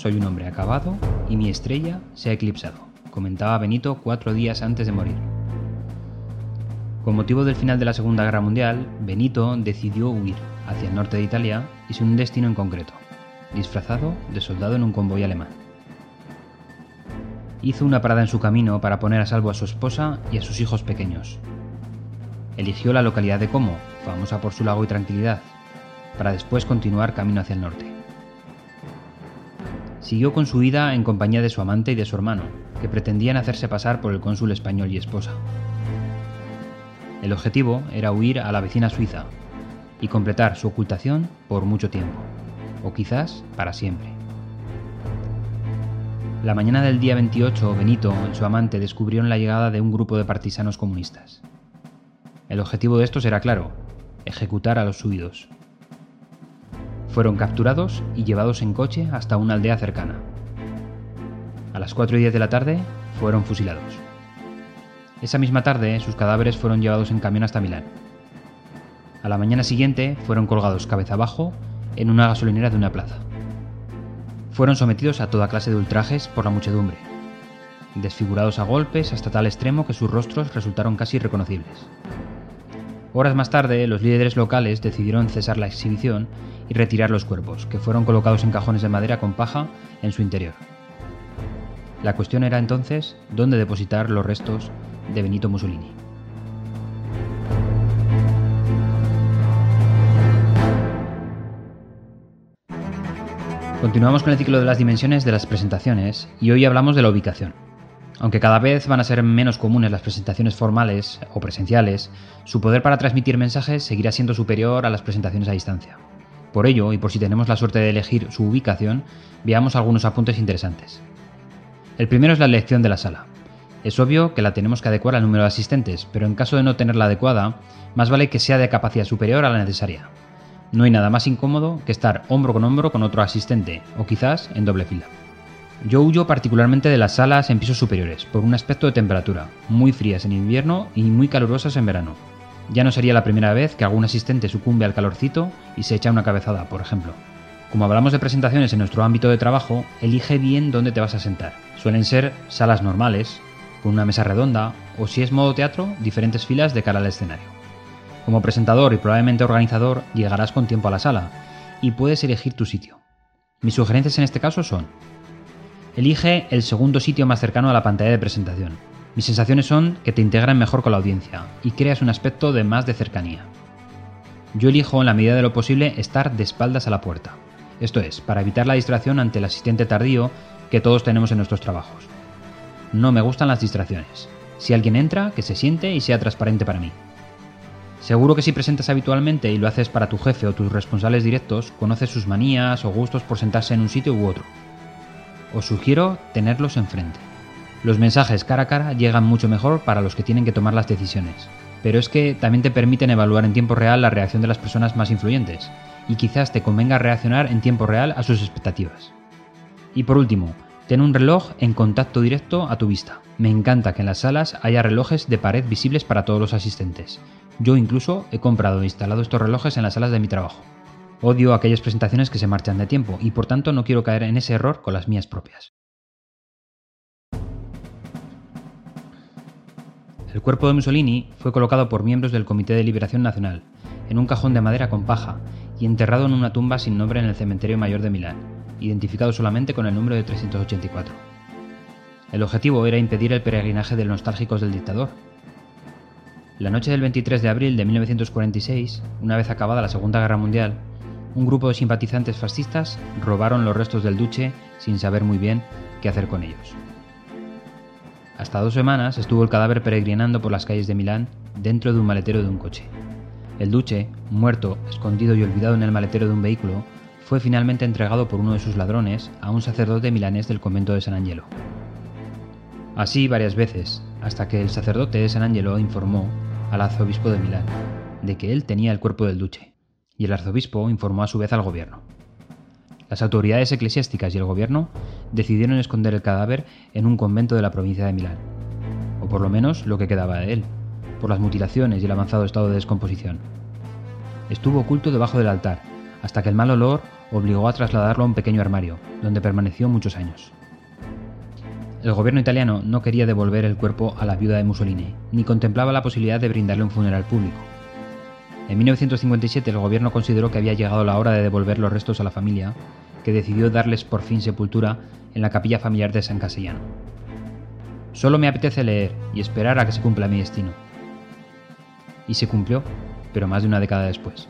soy un hombre acabado y mi estrella se ha eclipsado, comentaba Benito cuatro días antes de morir. Con motivo del final de la Segunda Guerra Mundial, Benito decidió huir hacia el norte de Italia y sin un destino en concreto, disfrazado de soldado en un convoy alemán. Hizo una parada en su camino para poner a salvo a su esposa y a sus hijos pequeños. Eligió la localidad de Como, famosa por su lago y tranquilidad, para después continuar camino hacia el norte. Siguió con su vida en compañía de su amante y de su hermano, que pretendían hacerse pasar por el cónsul español y esposa. El objetivo era huir a la vecina Suiza y completar su ocultación por mucho tiempo, o quizás para siempre. La mañana del día 28, Benito y su amante descubrieron la llegada de un grupo de partisanos comunistas. El objetivo de estos era claro, ejecutar a los huidos. Fueron capturados y llevados en coche hasta una aldea cercana. A las 4 y 10 de la tarde fueron fusilados. Esa misma tarde sus cadáveres fueron llevados en camión hasta Milán. A la mañana siguiente fueron colgados cabeza abajo en una gasolinera de una plaza. Fueron sometidos a toda clase de ultrajes por la muchedumbre, desfigurados a golpes hasta tal extremo que sus rostros resultaron casi irreconocibles. Horas más tarde, los líderes locales decidieron cesar la exhibición y retirar los cuerpos, que fueron colocados en cajones de madera con paja en su interior. La cuestión era entonces dónde depositar los restos de Benito Mussolini. Continuamos con el ciclo de las dimensiones de las presentaciones y hoy hablamos de la ubicación. Aunque cada vez van a ser menos comunes las presentaciones formales o presenciales, su poder para transmitir mensajes seguirá siendo superior a las presentaciones a distancia. Por ello, y por si tenemos la suerte de elegir su ubicación, veamos algunos apuntes interesantes. El primero es la elección de la sala. Es obvio que la tenemos que adecuar al número de asistentes, pero en caso de no tenerla adecuada, más vale que sea de capacidad superior a la necesaria. No hay nada más incómodo que estar hombro con hombro con otro asistente, o quizás en doble fila. Yo huyo particularmente de las salas en pisos superiores, por un aspecto de temperatura, muy frías en invierno y muy calurosas en verano. Ya no sería la primera vez que algún asistente sucumbe al calorcito y se echa una cabezada, por ejemplo. Como hablamos de presentaciones en nuestro ámbito de trabajo, elige bien dónde te vas a sentar. Suelen ser salas normales, con una mesa redonda, o si es modo teatro, diferentes filas de cara al escenario. Como presentador y probablemente organizador, llegarás con tiempo a la sala, y puedes elegir tu sitio. Mis sugerencias en este caso son Elige el segundo sitio más cercano a la pantalla de presentación. Mis sensaciones son que te integran mejor con la audiencia y creas un aspecto de más de cercanía. Yo elijo en la medida de lo posible estar de espaldas a la puerta. Esto es, para evitar la distracción ante el asistente tardío que todos tenemos en nuestros trabajos. No me gustan las distracciones. Si alguien entra, que se siente y sea transparente para mí. Seguro que si presentas habitualmente y lo haces para tu jefe o tus responsables directos, conoces sus manías o gustos por sentarse en un sitio u otro os sugiero tenerlos enfrente. Los mensajes cara a cara llegan mucho mejor para los que tienen que tomar las decisiones, pero es que también te permiten evaluar en tiempo real la reacción de las personas más influyentes, y quizás te convenga reaccionar en tiempo real a sus expectativas. Y por último, ten un reloj en contacto directo a tu vista. Me encanta que en las salas haya relojes de pared visibles para todos los asistentes. Yo incluso he comprado e instalado estos relojes en las salas de mi trabajo. Odio aquellas presentaciones que se marchan de tiempo y por tanto no quiero caer en ese error con las mías propias. El cuerpo de Mussolini fue colocado por miembros del Comité de Liberación Nacional, en un cajón de madera con paja y enterrado en una tumba sin nombre en el Cementerio Mayor de Milán, identificado solamente con el número de 384. El objetivo era impedir el peregrinaje de los nostálgicos del dictador. La noche del 23 de abril de 1946, una vez acabada la Segunda Guerra Mundial, un grupo de simpatizantes fascistas robaron los restos del duce sin saber muy bien qué hacer con ellos. Hasta dos semanas estuvo el cadáver peregrinando por las calles de Milán dentro de un maletero de un coche. El duce, muerto, escondido y olvidado en el maletero de un vehículo, fue finalmente entregado por uno de sus ladrones a un sacerdote milanés del convento de San Angelo. Así varias veces, hasta que el sacerdote de San Angelo informó al arzobispo de Milán de que él tenía el cuerpo del duce y el arzobispo informó a su vez al gobierno. Las autoridades eclesiásticas y el gobierno decidieron esconder el cadáver en un convento de la provincia de Milán, o por lo menos lo que quedaba de él, por las mutilaciones y el avanzado estado de descomposición. Estuvo oculto debajo del altar, hasta que el mal olor obligó a trasladarlo a un pequeño armario, donde permaneció muchos años. El gobierno italiano no quería devolver el cuerpo a la viuda de Mussolini, ni contemplaba la posibilidad de brindarle un funeral público. En 1957 el gobierno consideró que había llegado la hora de devolver los restos a la familia, que decidió darles por fin sepultura en la capilla familiar de San Casellano. Solo me apetece leer y esperar a que se cumpla mi destino. Y se cumplió, pero más de una década después.